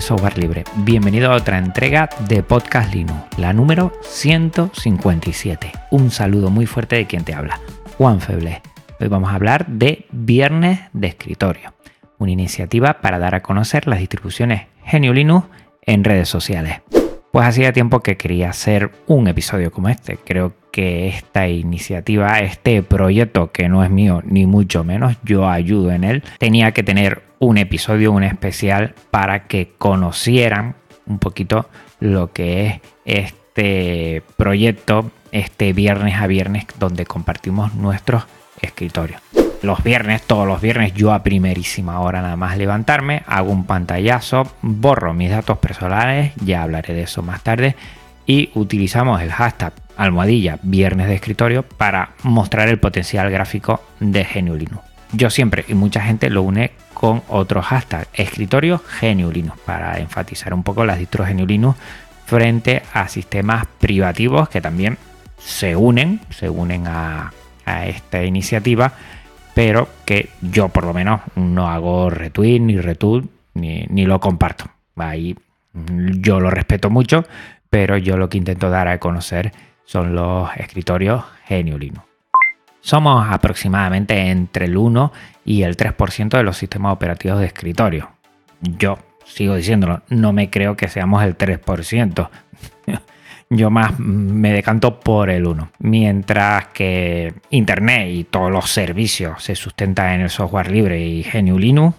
Software libre. Bienvenido a otra entrega de Podcast Linux, la número 157. Un saludo muy fuerte de quien te habla, Juan Feble. Hoy vamos a hablar de Viernes de Escritorio, una iniciativa para dar a conocer las distribuciones GNU Linux en redes sociales. Pues hacía tiempo que quería hacer un episodio como este. Creo que esta iniciativa, este proyecto que no es mío ni mucho menos, yo ayudo en él, tenía que tener un episodio, un especial para que conocieran un poquito lo que es este proyecto, este viernes a viernes donde compartimos nuestros escritorios. Los viernes, todos los viernes, yo a primerísima hora nada más levantarme, hago un pantallazo, borro mis datos personales, ya hablaré de eso más tarde, y utilizamos el hashtag almohadilla viernes de escritorio para mostrar el potencial gráfico de GNU Linux. Yo siempre y mucha gente lo une con otro hashtag, escritorio GNU para enfatizar un poco las distros GNU frente a sistemas privativos que también se unen, se unen a, a esta iniciativa, pero que yo por lo menos no hago retweet ni retweet ni, ni lo comparto. Ahí yo lo respeto mucho, pero yo lo que intento dar a conocer son los escritorios GNU. Somos aproximadamente entre el 1 y el 3% de los sistemas operativos de escritorio. Yo sigo diciéndolo, no me creo que seamos el 3%. Yo más me decanto por el 1. Mientras que Internet y todos los servicios se sustentan en el software libre y GNU Linux,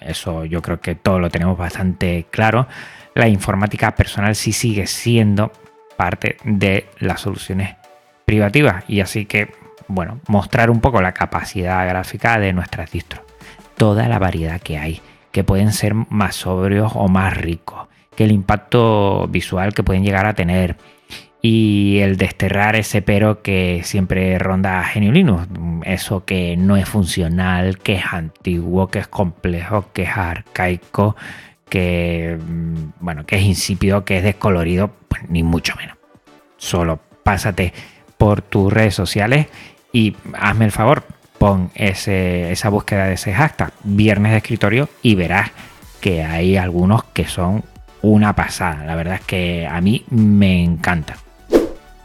eso yo creo que todo lo tenemos bastante claro. La informática personal sí sigue siendo parte de las soluciones privativas y así que bueno, mostrar un poco la capacidad gráfica de nuestras distros. Toda la variedad que hay, que pueden ser más sobrios o más ricos, que el impacto visual que pueden llegar a tener y el desterrar ese pero que siempre ronda GNU Linux, eso que no es funcional, que es antiguo, que es complejo, que es arcaico, que bueno, que es insípido, que es descolorido, pues ni mucho menos. Solo pásate por tus redes sociales y hazme el favor, pon esa búsqueda de ese hashtag, viernes de escritorio, y verás que hay algunos que son una pasada. La verdad es que a mí me encanta.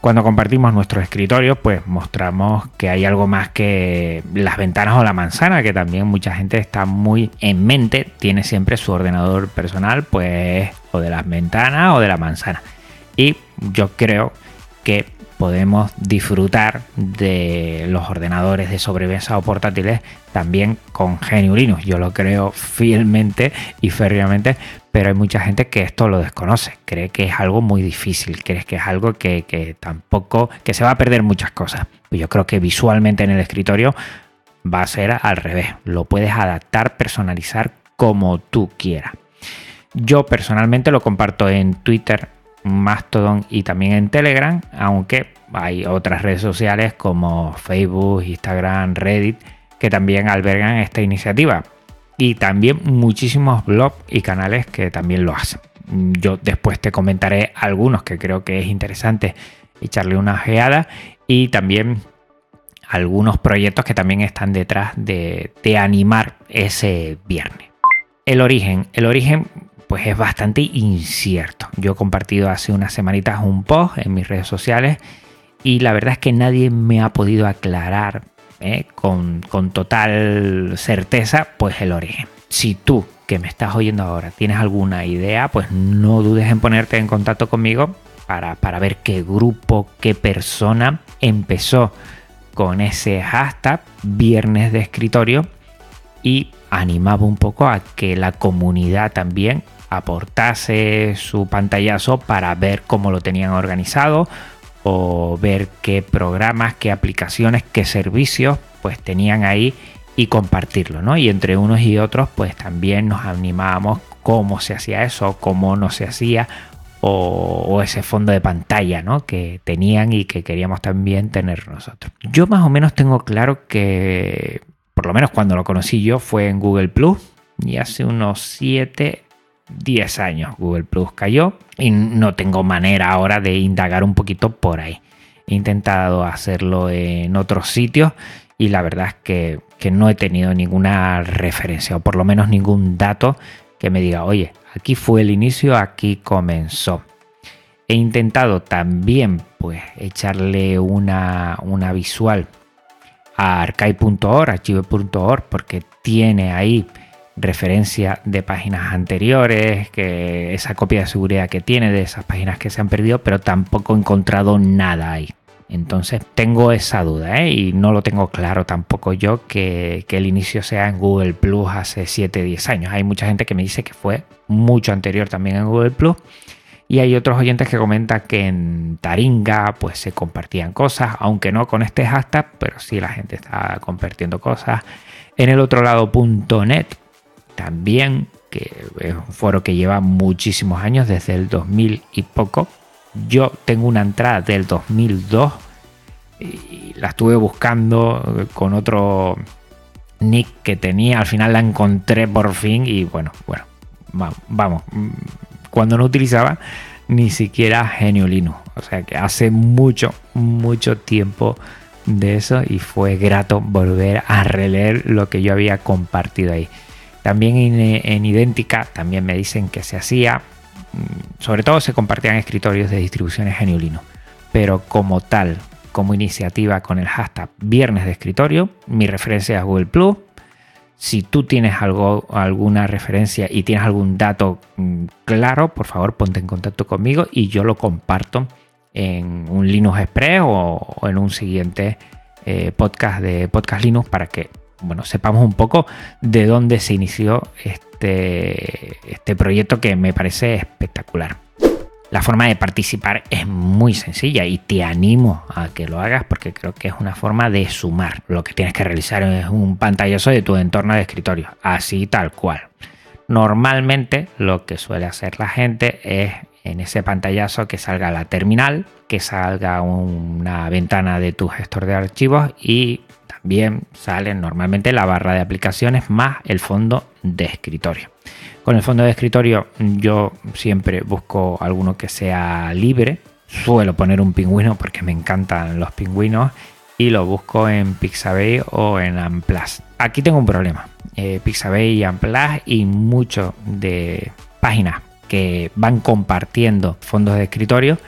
Cuando compartimos nuestro escritorio, pues mostramos que hay algo más que las ventanas o la manzana, que también mucha gente está muy en mente, tiene siempre su ordenador personal, pues o de las ventanas o de la manzana. Y yo creo que podemos disfrutar de los ordenadores de sobremesa o portátiles también con GNU. Yo lo creo fielmente y férreamente, pero hay mucha gente que esto lo desconoce, cree que es algo muy difícil, cree que es algo que, que tampoco, que se va a perder muchas cosas. Pues yo creo que visualmente en el escritorio va a ser al revés, lo puedes adaptar, personalizar como tú quieras. Yo personalmente lo comparto en Twitter Mastodon y también en Telegram, aunque hay otras redes sociales como Facebook, Instagram, Reddit que también albergan esta iniciativa. Y también muchísimos blogs y canales que también lo hacen. Yo después te comentaré algunos que creo que es interesante echarle una ojeada y también algunos proyectos que también están detrás de, de animar ese viernes. El origen. El origen pues es bastante incierto. Yo he compartido hace unas semanitas un post en mis redes sociales y la verdad es que nadie me ha podido aclarar ¿eh? con, con total certeza pues el origen. Si tú que me estás oyendo ahora tienes alguna idea, pues no dudes en ponerte en contacto conmigo para, para ver qué grupo, qué persona empezó con ese hashtag viernes de escritorio y animaba un poco a que la comunidad también aportase su pantallazo para ver cómo lo tenían organizado o ver qué programas, qué aplicaciones, qué servicios pues tenían ahí y compartirlo, ¿no? Y entre unos y otros pues también nos animábamos cómo se hacía eso, cómo no se hacía o, ese fondo de pantalla ¿no? que tenían y que queríamos también tener nosotros. Yo más o menos tengo claro que, por lo menos cuando lo conocí yo, fue en Google Plus y hace unos 7, 10 años Google Plus cayó y no tengo manera ahora de indagar un poquito por ahí. He intentado hacerlo en otros sitios y la verdad es que, que no he tenido ninguna referencia o por lo menos ningún dato que me diga, oye, aquí fue el inicio, aquí comenzó. He intentado también pues echarle una, una visual a archive.org, archive.org, porque tiene ahí referencia de páginas anteriores, que esa copia de seguridad que tiene de esas páginas que se han perdido, pero tampoco he encontrado nada ahí. Entonces tengo esa duda ¿eh? y no lo tengo claro tampoco yo que, el inicio sea en Google Plus hace 7-10 años. Hay mucha gente que me dice que fue mucho anterior también en Google Plus y hay otros oyentes que comentan que en Taringa pues se compartían cosas, aunque no con este hashtag, pero sí la gente está compartiendo cosas. En el otro lado .net también, que es un foro que lleva muchísimos años, desde el 2000 y poco, yo tengo una entrada del 2002 y la estuve buscando con otro nick que tenía. Al final la encontré por fin y bueno, bueno, vamos. Cuando no utilizaba ni siquiera Genio Linux. O sea que hace mucho, mucho tiempo de eso y fue grato volver a releer lo que yo había compartido ahí. También en, Idéntica también me dicen que se hacía, sobre todo se compartían escritorios de distribuciones Geniulino, pero como tal, como iniciativa con el hashtag Viernes de Escritorio, mi referencia es Google Plus. Si tú tienes algo, alguna referencia y tienes algún dato mm, claro, por favor ponte en contacto conmigo y yo lo comparto en un Linux Express o, en un siguiente eh, podcast de Podcast Linux para que bueno, sepamos un poco de dónde se inició este, este proyecto que me parece espectacular. La forma de participar es muy sencilla y te animo a que lo hagas porque creo que es una forma de sumar. Lo que tienes que realizar es un pantallazo de tu entorno de escritorio, así tal cual. Normalmente lo que suele hacer la gente es en ese pantallazo que salga la terminal, que salga una ventana de tu gestor de archivos y bien sale normalmente la barra de aplicaciones más el fondo de escritorio. Con el fondo de escritorio yo siempre busco alguno que sea libre. Suelo poner un pingüino porque me encantan los pingüinos y lo busco en Pixabay o en Amplas. Aquí tengo un problema. Eh, Pixabay y Amplas y muchos de páginas que van compartiendo fondos de escritorio,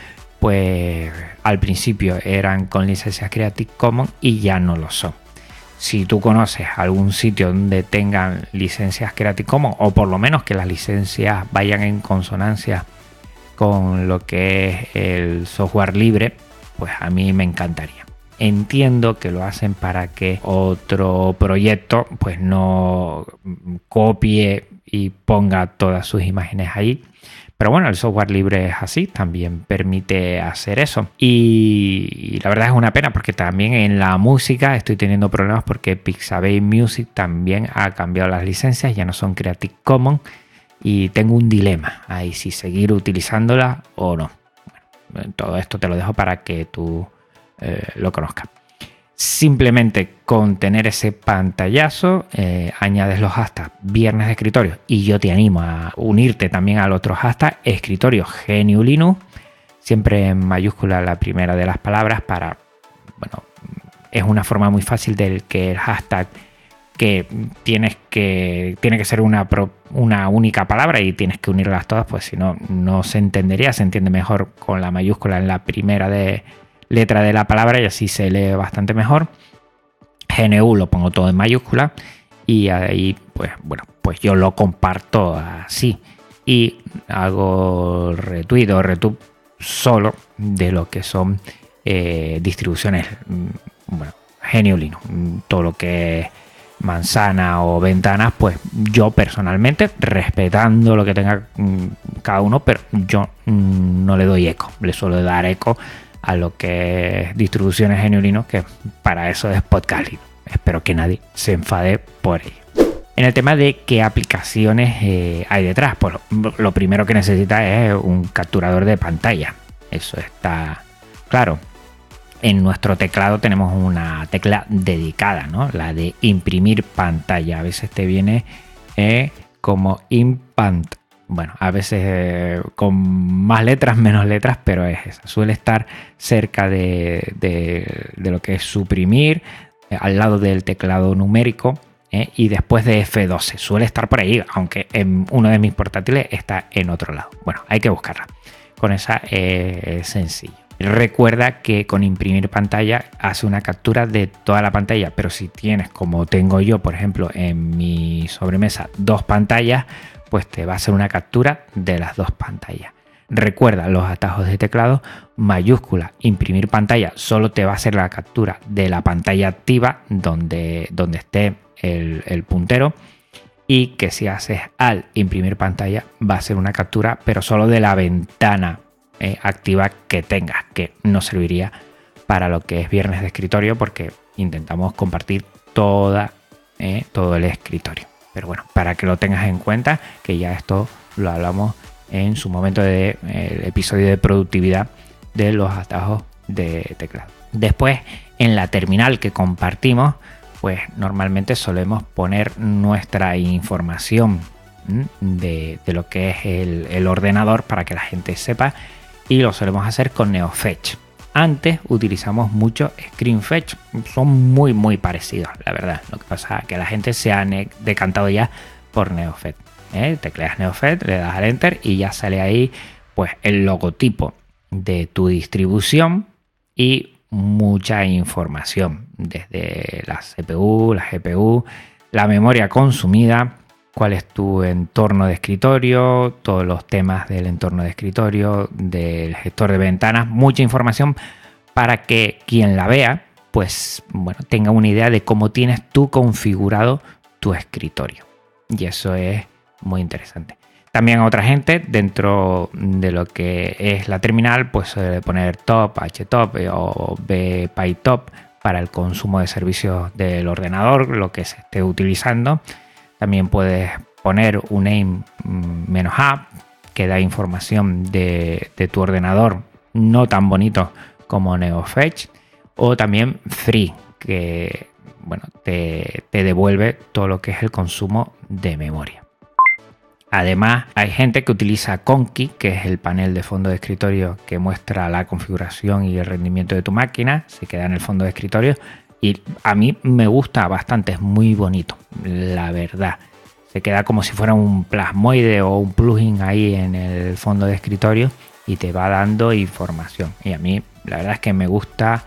pues al principio eran con licencias Creative Commons y ya no lo son si tú conoces algún sitio donde tengan licencias Creative Commons o por lo menos que las licencias vayan en consonancia con lo que es el software libre, pues a mí me encantaría. Entiendo que lo hacen para que otro proyecto pues no copie y ponga todas sus imágenes ahí pero bueno, el software libre es así, también permite hacer eso. Y, la verdad es una pena porque también en la música estoy teniendo problemas porque Pixabay Music también ha cambiado las licencias, ya no son Creative Commons y tengo un dilema ahí si seguir utilizándola o no. todo esto te lo dejo para que tú eh, lo conozcas. Simplemente con tener ese pantallazo eh, añades los hashtags viernes de escritorio. Y yo te animo a unirte también al otro hashtag escritorio geniulino siempre en mayúscula la primera de las palabras para, bueno, es una forma muy fácil del que el hashtag que tienes que tiene que ser una, una única palabra y tienes que unirlas todas, pues si no, no se entendería, se entiende mejor con la mayúscula en la primera de letra de la palabra y así se lee bastante mejor. GNU lo pongo todo en mayúscula y ahí pues bueno, pues yo lo comparto así y hago retweet o retweet solo de lo que son eh, distribuciones, mm, bueno, GNU Linux, todo lo que es manzana o ventanas, pues yo personalmente, respetando lo que tenga mm, cada uno, pero yo mm, no le doy eco, le suelo dar eco a lo que es distribuciones GNU que para eso es podcast Espero que nadie se enfade por ello. En el tema de qué aplicaciones eh, hay detrás, pues lo primero que necesita es un capturador de pantalla. Eso está claro. En nuestro teclado tenemos una tecla dedicada, ¿no? La de imprimir pantalla. A veces te viene eh, como impant. Bueno, a veces eh, con más letras, menos letras, pero es esa. Suele estar cerca de, de lo que es suprimir, al lado del teclado numérico ¿eh? y después de F12. Suele estar por ahí, aunque en uno de mis portátiles está en otro lado. Bueno, hay que buscarla. Con esa eh, es sencillo. Recuerda que con imprimir pantalla hace una captura de toda la pantalla, pero si tienes como tengo yo, por ejemplo, en mi sobremesa dos pantallas, pues te va a hacer una captura de las dos pantallas. Recuerda los atajos de teclado, mayúscula, imprimir pantalla, solo te va a hacer la captura de la pantalla activa donde, donde esté el, puntero y que si haces al imprimir pantalla va a ser una captura pero solo de la ventana eh, activa que tengas que no serviría para lo que es viernes de escritorio porque intentamos compartir toda eh, todo el escritorio pero bueno para que lo tengas en cuenta que ya esto lo hablamos en su momento de el episodio de productividad de los atajos de teclado después en la terminal que compartimos pues normalmente solemos poner nuestra información de, lo que es el, ordenador para que la gente sepa y lo solemos hacer con NeoFetch. Antes utilizamos mucho ScreenFetch, son muy muy parecidos, la verdad. Lo que pasa es que la gente se ha decantado ya por NeoFetch. ¿eh? Tecleas NeoFetch, le das al Enter y ya sale ahí pues el logotipo de tu distribución y mucha información, desde la CPU, la GPU, la memoria consumida, cuál es tu entorno de escritorio, todos los temas del entorno de escritorio, del gestor de ventanas, mucha información para que quien la vea, pues bueno, tenga una idea de cómo tienes tú configurado tu escritorio. Y eso es muy interesante. También a otra gente dentro de lo que es la terminal, pues puede poner top, htop eh, o bpytop para el consumo de servicios del ordenador, lo que se esté utilizando. También puedes poner un name mm, "-a", que da información de, tu ordenador, no tan bonito como NeoFetch, o también free, que bueno, te devuelve todo lo que es el consumo de memoria. Además, hay gente que utiliza Conky, que es el panel de fondo de escritorio que muestra la configuración y el rendimiento de tu máquina. Se queda en el fondo de escritorio y a mí me gusta bastante, es muy bonito, la verdad. Se queda como si fuera un plasmoide o un plugin ahí en el fondo de escritorio y te va dando información. Y a mí la verdad es que me gusta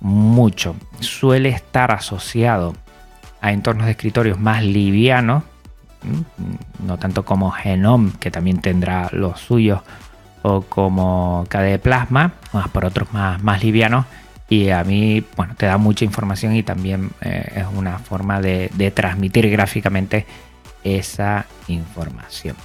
mucho. Suele estar asociado a entornos de escritorios más livianos no tanto como Genome, que también tendrá los suyos, o como KDE Plasma, más por otros más, más livianos. Y a mí, bueno, te da mucha información y también eh, es una forma de, transmitir gráficamente esa información.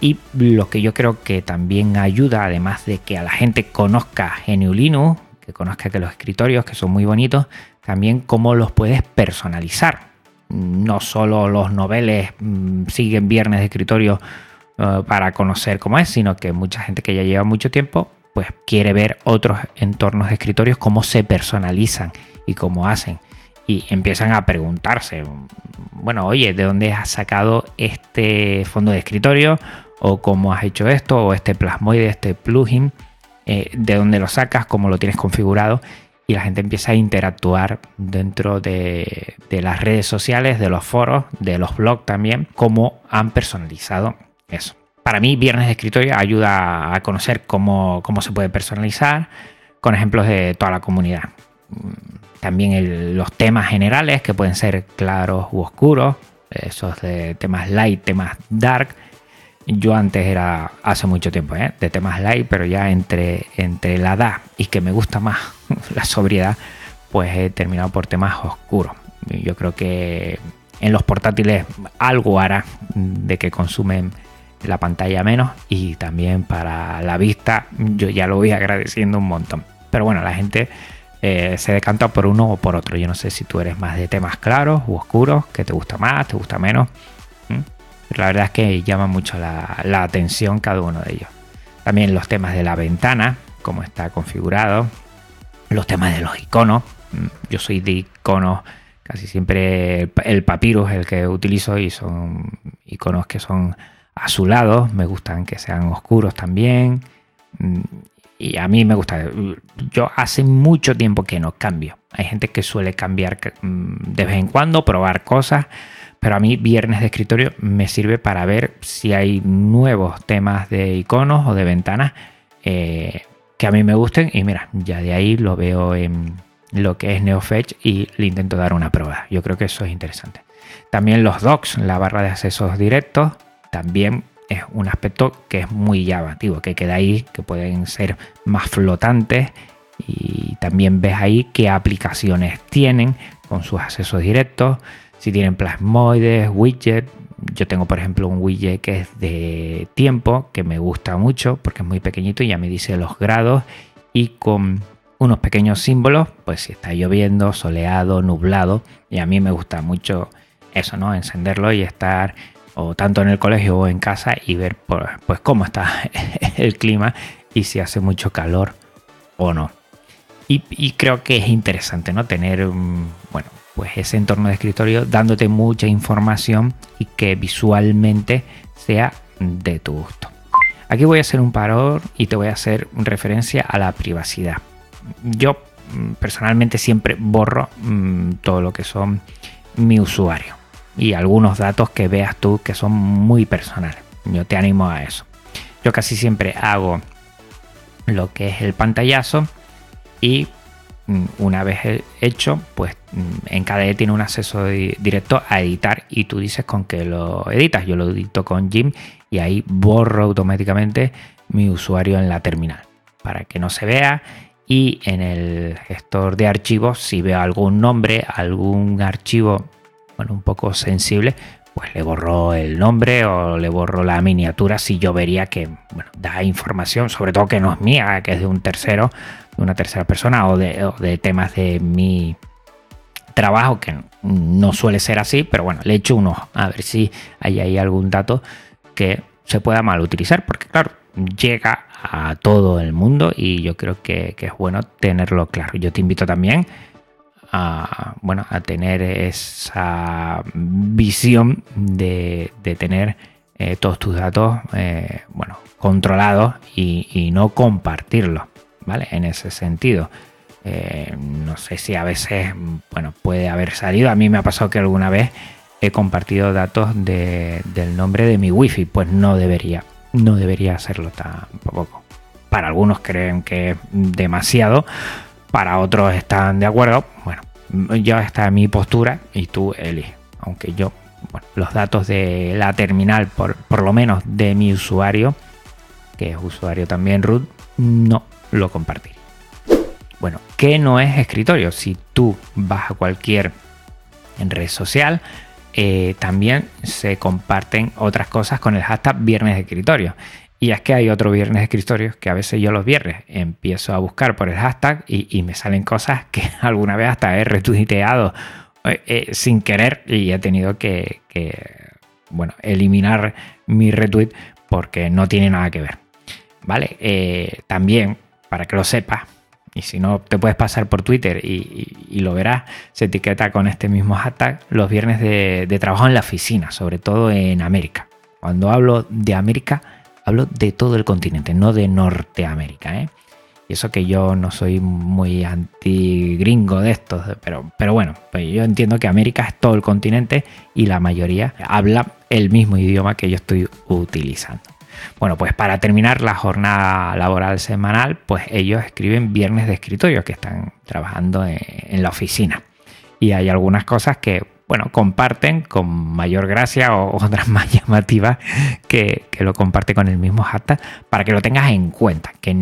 Y lo que yo creo que también ayuda, además de que a la gente conozca GNU Linux, que conozca que los escritorios, que son muy bonitos, también cómo los puedes personalizar no solo los noveles mm, siguen viernes de escritorio eh, para conocer cómo es, sino que mucha gente que ya lleva mucho tiempo pues quiere ver otros entornos de escritorios, cómo se personalizan y cómo hacen. Y empiezan a preguntarse, bueno, oye, ¿de dónde has sacado este fondo de escritorio? ¿O cómo has hecho esto? ¿O este plasmoide, este plugin? Eh, ¿De dónde lo sacas? ¿Cómo lo tienes configurado? y la gente empieza a interactuar dentro de, las redes sociales, de los foros, de los blogs también, cómo han personalizado eso. Para mí, Viernes de Escritorio ayuda a conocer cómo, cómo se puede personalizar con ejemplos de toda la comunidad. También los temas generales que pueden ser claros u oscuros, esos de temas light, temas dark, yo antes era, hace mucho tiempo, ¿eh? de temas light, pero ya entre, entre la edad y que me gusta más la sobriedad, pues he terminado por temas oscuros. Yo creo que en los portátiles algo hará de que consumen la pantalla menos y también para la vista yo ya lo voy agradeciendo un montón. Pero bueno, la gente eh, se decanta por uno o por otro. Yo no sé si tú eres más de temas claros u oscuros, que te gusta más, te gusta menos. la verdad es que llama mucho la, la atención cada uno de ellos. También los temas de la ventana, cómo está configurado. Los temas de los iconos. Yo soy de iconos casi siempre el papyrus es el que utilizo y son iconos que son azulados, me gustan que sean oscuros también. Mm, y a mí me gusta. Yo hace mucho tiempo que no cambio. Hay gente que suele cambiar mm, de vez en cuando, probar cosas. Pero a mí viernes de escritorio me sirve para ver si hay nuevos temas de iconos o de ventanas eh, que a mí me gusten. Y mira, ya de ahí lo veo en lo que es NeoFetch y le intento dar una prueba. Yo creo que eso es interesante. También los docs, la barra de accesos directos, también es un aspecto que es muy llamativo, que queda ahí, que pueden ser más flotantes y también ves ahí qué aplicaciones tienen con sus accesos directos, si tienen plasmoides, widget. Yo tengo por ejemplo un widget que es de tiempo, que me gusta mucho porque es muy pequeñito y ya me dice los grados y con unos pequeños símbolos, pues si está lloviendo, soleado, nublado, y a mí me gusta mucho eso, ¿no? Encenderlo y estar o tanto en el colegio o en casa y ver pues cómo está el clima y si hace mucho calor o no. Y, creo que es interesante, ¿no? Tener, bueno, pues ese entorno de escritorio dándote mucha información y que visualmente sea de tu gusto. Aquí voy a hacer un paror y te voy a hacer referencia a la privacidad. Yo mm, personalmente siempre borro mm, todo lo que son mi usuario y algunos datos que veas tú que son muy personales. Yo te animo a eso. Yo casi siempre hago lo que es el pantallazo y mm, una vez hecho, pues mm, en KDE tiene un acceso directo a editar y tú dices con qué lo editas. Yo lo edito con Jim y ahí borro automáticamente mi usuario en la terminal para que no se vea y en el gestor de archivos si veo algún nombre, algún archivo un poco sensible, pues le borro el nombre o le borro la miniatura si yo vería que da información, sobre todo que no es mía, que es de un tercero, de una tercera persona o de, temas de mi trabajo, que no suele ser así, pero bueno, le echo uno a ver si hay ahí algún dato que se pueda mal utilizar, porque claro, llega a todo el mundo y yo creo que es bueno tenerlo claro. Yo te invito también a, bueno, a tener esa visión de, tener eh, todos tus datos eh, bueno, controlados y, no compartirlos, ¿vale? En ese sentido. Eh, no sé si a veces, bueno, puede haber salido. A mí me ha pasado que alguna vez he compartido datos del nombre de mi wifi. Pues no debería, no debería hacerlo tampoco. Para algunos creen que es demasiado, para otros están de acuerdo. Bueno, ya está mi postura y tú eliges. Aunque yo, bueno, los datos de la terminal, por, por lo menos de mi usuario, que es usuario también root, no lo compartiré. Bueno, ¿qué no es escritorio? Si tú vas a cualquier red social, eh, también se comparten otras cosas con el hashtag viernes escritorio. Y es que hay otro viernes de escritorios que a veces yo los viernes empiezo a buscar por el hashtag y, me salen cosas que alguna vez hasta he retuiteado eh, eh, sin querer y he tenido que, bueno, eliminar mi retweet porque no tiene nada que ver. ¿Vale? Eh, también, para que lo sepas, y si no te puedes pasar por Twitter y, lo verás, se etiqueta con este mismo hashtag los viernes de, de trabajo en la oficina, sobre todo en América. Cuando hablo de América, Hablo de todo el continente, no de Norteamérica. ¿eh? Y eso que yo no soy muy anti-gringo de estos, pero, pero bueno, pues yo entiendo que América es todo el continente y la mayoría habla el mismo idioma que yo estoy utilizando. Bueno, pues para terminar la jornada laboral semanal, pues ellos escriben viernes de escritorio, que están trabajando en la oficina. Y hay algunas cosas que bueno, comparten con mayor gracia o otras más llamativas que, lo comparte con el mismo hashtag para que lo tengas en cuenta. Que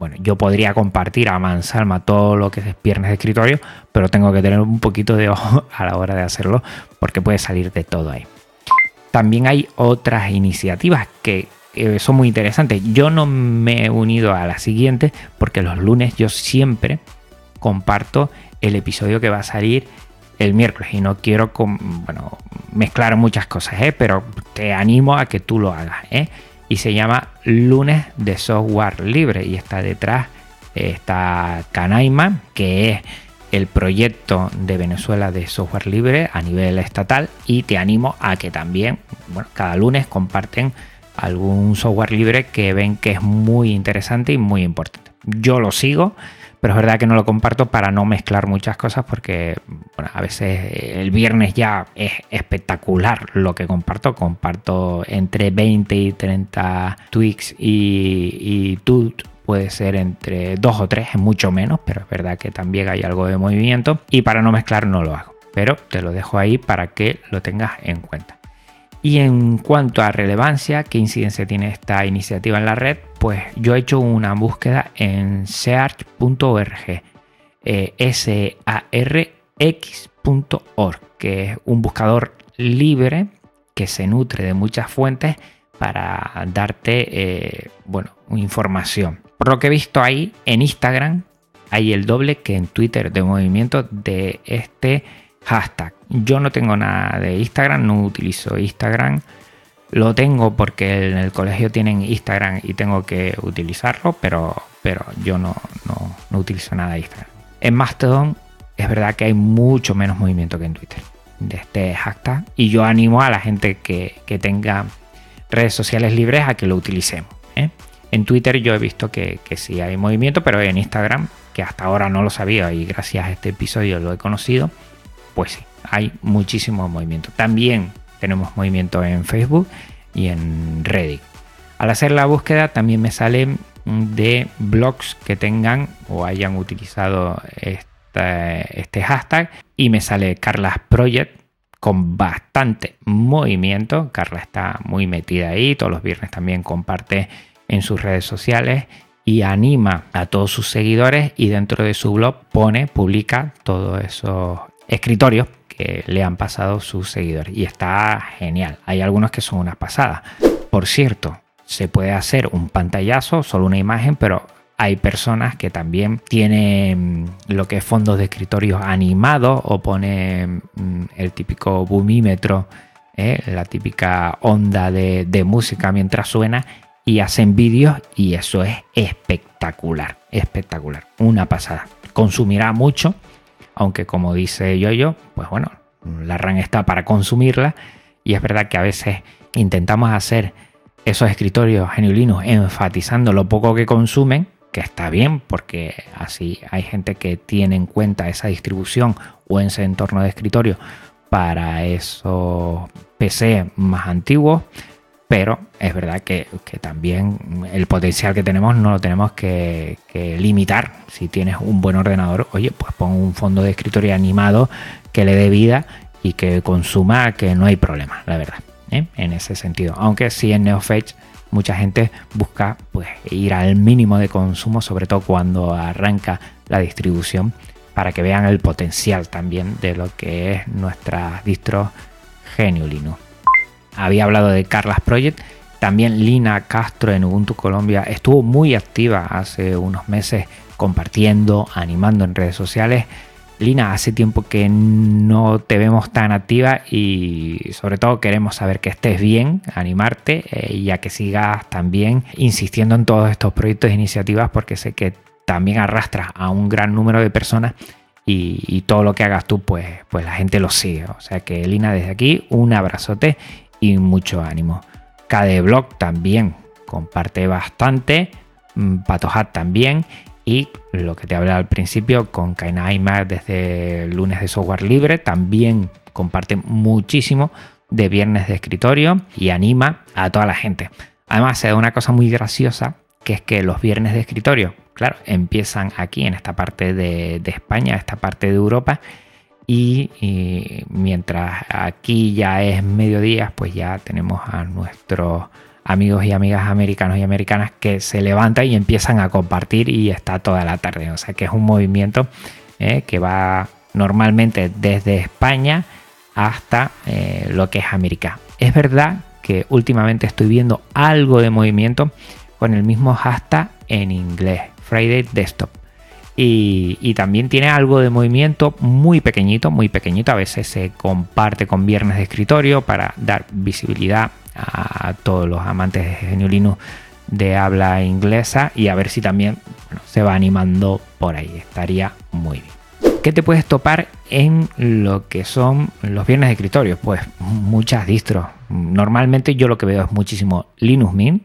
bueno, yo podría compartir a mansalma todo lo que es viernes de escritorio, pero tengo que tener un poquito de ojo a la hora de hacerlo porque puede salir de todo ahí. También hay otras iniciativas que son muy interesantes. Yo no me he unido a la siguiente porque los lunes yo siempre comparto el episodio que va a salir el miércoles y no quiero bueno, mezclar muchas cosas, ¿eh? pero te animo a que tú lo hagas. ¿eh? Y se llama Lunes de Software Libre y está detrás está Canaima, que es el proyecto de Venezuela de software libre a nivel estatal y te animo a que también, bueno, cada lunes comparten algún software libre que ven que es muy interesante y muy importante. Yo lo sigo, pero es verdad que no lo comparto para no mezclar muchas cosas porque bueno, a veces el viernes ya es espectacular lo que comparto. Comparto entre 20 y 30 tweaks y, y puede ser entre dos o tres, es mucho menos, pero es verdad que también hay algo de movimiento y para no mezclar no lo hago, pero te lo dejo ahí para que lo tengas en cuenta. Y en cuanto a relevancia, qué incidencia tiene esta iniciativa en la red, pues yo he hecho una búsqueda en search.org, eh, S-A-R-X.org, que es un buscador libre que se nutre de muchas fuentes para darte eh, bueno, información. Por lo que he visto ahí en Instagram, hay el doble que en Twitter de movimiento de este hashtag. Yo no tengo nada de Instagram, no utilizo Instagram. Lo tengo porque en el colegio tienen Instagram y tengo que utilizarlo, pero, pero yo no, no, utilizo nada de Instagram. En Mastodon es verdad que hay mucho menos movimiento que en Twitter de este hashtag y yo animo a la gente que, que tenga redes sociales libres a que lo utilicemos. ¿eh? En Twitter yo he visto que, que sí hay movimiento, pero en Instagram, que hasta ahora no lo sabía y gracias a este episodio lo he conocido, pues sí, hay muchísimo movimiento. También tenemos movimiento en Facebook y en Reddit. Al hacer la búsqueda también me salen de blogs que tengan o hayan utilizado este, este hashtag y me sale Carlas Project con bastante movimiento. Carla está muy metida ahí, todos los viernes también comparte en sus redes sociales y anima a todos sus seguidores y dentro de su blog pone, publica todos esos escritorios le han pasado sus seguidores y está genial. Hay algunos que son una pasada. Por cierto, se puede hacer un pantallazo, solo una imagen, pero hay personas que también tienen lo que es fondos de escritorio animados o pone mm, el típico boomímetro, ¿eh? la típica onda de, de música mientras suena y hacen vídeos y eso es espectacular, espectacular, una pasada. Consumirá mucho, aunque como dice yo pues bueno, la RAN está para consumirla. Y es verdad que a veces intentamos hacer esos escritorios genuinos enfatizando lo poco que consumen, que está bien porque así hay gente que tiene en cuenta esa distribución o ese entorno de escritorio para esos PC más antiguos pero es verdad que, también el potencial que tenemos no lo tenemos que, limitar. Si tienes un buen ordenador, oye, pues pon un fondo de escritorio animado que le dé vida y que consuma, que no hay problema, la verdad, ¿eh? en ese sentido. Aunque sí en NeoFetch mucha gente busca pues, ir al mínimo de consumo, sobre todo cuando arranca la distribución, para que vean el potencial también de lo que es nuestra distro GNU Linux había hablado de Carlas Project. También Lina Castro en Ubuntu Colombia estuvo muy activa hace unos meses compartiendo, animando en redes sociales. Lina, hace tiempo que no te vemos tan activa y sobre todo queremos saber que estés bien, animarte eh, y a que sigas también insistiendo en todos estos proyectos e iniciativas porque sé que también arrastras a un gran número de personas y, y, todo lo que hagas tú pues, pues la gente lo sigue. O sea que Lina desde aquí un abrazote y mucho ánimo. Blog también comparte bastante, mm, Patohat también y lo que te hablé al principio con Kainaima desde el lunes de software libre también comparte muchísimo de viernes de escritorio y anima a toda la gente. Además se da una cosa muy graciosa que es que los viernes de escritorio, claro, empiezan aquí en esta parte de, de España, esta parte de Europa y, mientras aquí ya es mediodía, pues ya tenemos a nuestros amigos y amigas americanos y americanas que se levantan y empiezan a compartir y está toda la tarde. O sea que es un movimiento eh, que va normalmente desde España hasta eh, lo que es América. Es verdad que últimamente estoy viendo algo de movimiento con el mismo hashtag en inglés, Friday Desktop. Y, también tiene algo de movimiento muy pequeñito, muy pequeñito. A veces se comparte con Viernes de Escritorio para dar visibilidad a todos los amantes de Genio de habla inglesa y a ver si también se va animando por ahí. Estaría muy bien. ¿Qué te puedes topar en lo que son los viernes de escritorio? Pues muchas distros. Normalmente yo lo que veo es muchísimo Linux Mint,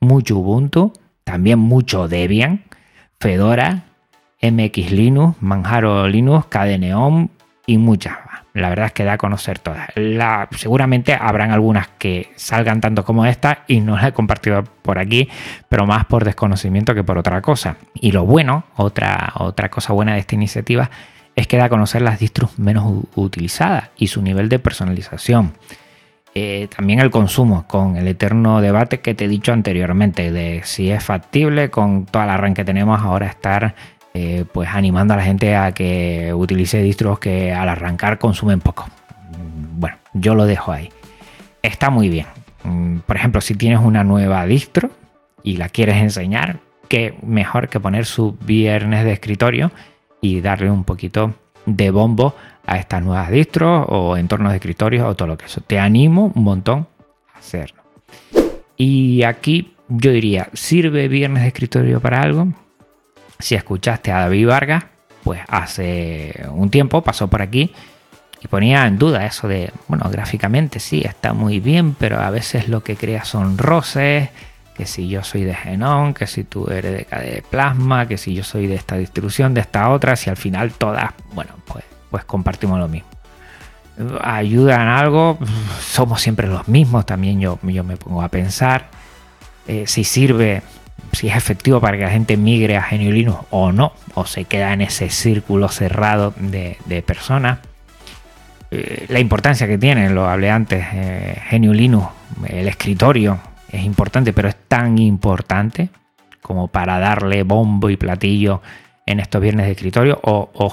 mucho Ubuntu, también mucho Debian, Fedora, MX Linux, Manjaro Linux, KDNeon y muchas más. La verdad es que da a conocer todas. La, seguramente habrán algunas que salgan tanto como esta y no las he compartido por aquí, pero más por desconocimiento que por otra cosa. Y lo bueno, otra, otra cosa buena de esta iniciativa, es que da a conocer las distros menos utilizadas y su nivel de personalización. Eh, también el consumo, con el eterno debate que te he dicho anteriormente, de si es factible con toda la arranque que tenemos ahora estar eh, pues animando a la gente a que utilice distros que al arrancar consumen poco. Bueno, yo lo dejo ahí. Está muy bien. Mm, por ejemplo, si tienes una nueva distro y la quieres enseñar, qué mejor que poner su viernes de escritorio y darle un poquito de bombo a estas nuevas distros o entornos de escritorio o todo lo que eso. Te animo un montón a hacerlo. Y aquí yo diría, ¿sirve viernes de escritorio para algo? Si escuchaste a David Vargas, pues hace un tiempo pasó por aquí y ponía en duda eso de, bueno, gráficamente sí, está muy bien, pero a veces lo que crea son roces, que si yo soy de Genón, que si tú eres de KDE Plasma, que si yo soy de esta distribución, de esta otra, si al final todas, bueno, pues, pues compartimos lo mismo. Ayudan algo, somos siempre los mismos, también yo, yo me pongo a pensar. Eh, si sirve si es efectivo para que la gente migre a Genio Linux o no, o se queda en ese círculo cerrado de, personas. Eh, la importancia que tiene, lo hablé antes, eh, Linux, el escritorio es importante, pero es tan importante como para darle bombo y platillo en estos viernes de escritorio, o, o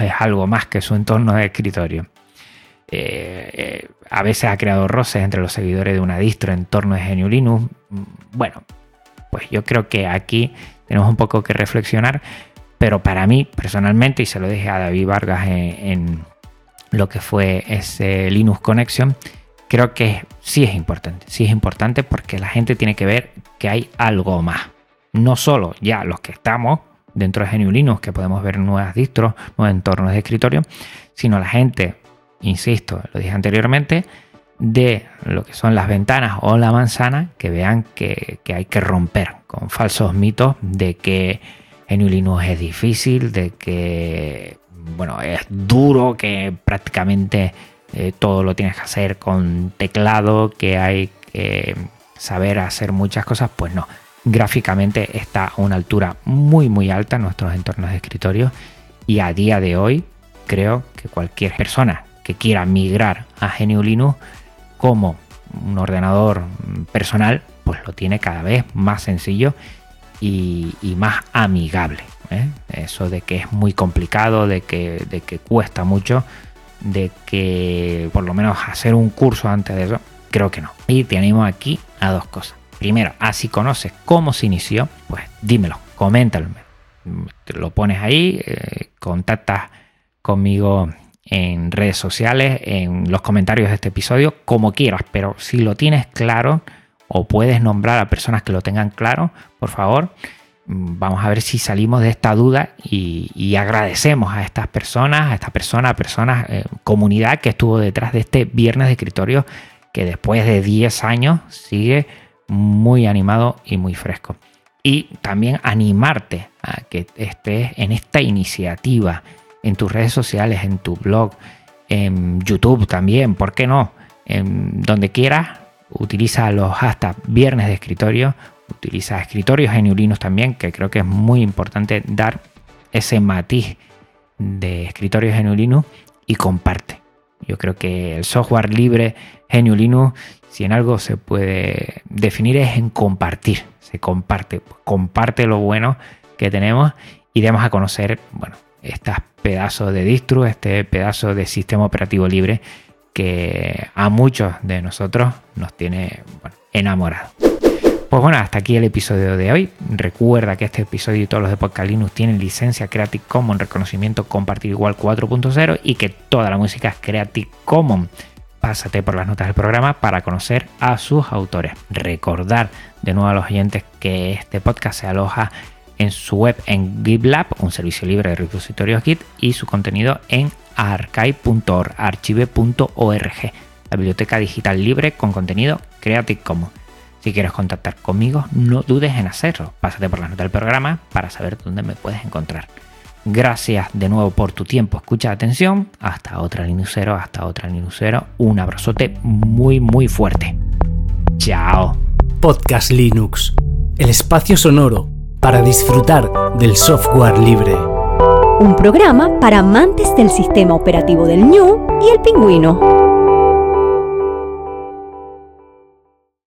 es algo más que su entorno de escritorio. Eh, a veces ha creado roces entre los seguidores de una distro en torno a Genio Linux. Bueno, pues yo creo que aquí tenemos un poco que reflexionar, pero para mí personalmente, y se lo dije a David Vargas en, lo que fue ese Linux Connection, creo que sí es importante, sí es importante porque la gente tiene que ver que hay algo más. No solo ya los que estamos dentro de GNU Linux, que podemos ver nuevas distros, nuevos entornos de escritorio, sino la gente, insisto, lo dije anteriormente, de lo que son las ventanas o la manzana que vean que, hay que romper con falsos mitos de que GNU Linux es difícil, de que bueno, es duro, que prácticamente eh, todo lo tienes que hacer con teclado, que hay que saber hacer muchas cosas, pues no. Gráficamente está a una altura muy muy alta en nuestros entornos de escritorio y a día de hoy creo que cualquier persona que quiera migrar a GNU Linux como un ordenador personal, pues lo tiene cada vez más sencillo y, más amigable. ¿eh? Eso de que es muy complicado, de que, de que cuesta mucho, de que por lo menos hacer un curso antes de eso, creo que no. Y te animo aquí a dos cosas. Primero, así conoces cómo se inició, pues dímelo, coméntalo. Lo pones ahí, eh, contactas conmigo en redes sociales, en los comentarios de este episodio, como quieras, pero si lo tienes claro o puedes nombrar a personas que lo tengan claro, por favor, mm, vamos a ver si salimos de esta duda y, agradecemos a estas personas, a esta persona, a personas, eh, comunidad que estuvo detrás de este viernes de escritorio que después de 10 años sigue muy animado y muy fresco. Y también animarte a que estés en esta iniciativa en tus redes sociales, en tu blog, en YouTube también, ¿por qué no? En donde quieras, utiliza los hasta viernes de escritorio, utiliza escritorios genuinos también, que creo que es muy importante dar ese matiz de escritorios genuinos y comparte. Yo creo que el software libre GNU si en algo se puede definir, es en compartir. Se comparte, comparte lo bueno que tenemos y demos a conocer, bueno, estas pedazos de distro, este pedazo de sistema operativo libre que a muchos de nosotros nos tiene enamorados. Pues bueno, hasta aquí el episodio de hoy. Recuerda que este episodio y todos los de Podcast Linux tienen licencia Creative Commons reconocimiento compartir igual 4.0 y que toda la música es Creative Commons. Pásate por las notas del programa para conocer a sus autores. Recordar de nuevo a los oyentes que este podcast se aloja en su web en GitLab, un servicio libre de repositorios Git, y su contenido en archive.org, la biblioteca digital libre con contenido Creative Commons. Si quieres contactar conmigo, no dudes en hacerlo. Pásate por la nota del programa para saber dónde me puedes encontrar. Gracias de nuevo por tu tiempo, escucha atención. Hasta otra Linuxero, hasta otra Linuxero. Un abrazote muy, muy fuerte. Chao. Podcast Linux, el espacio sonoro para disfrutar del software libre. Un programa para amantes del sistema operativo del ñu y el pingüino.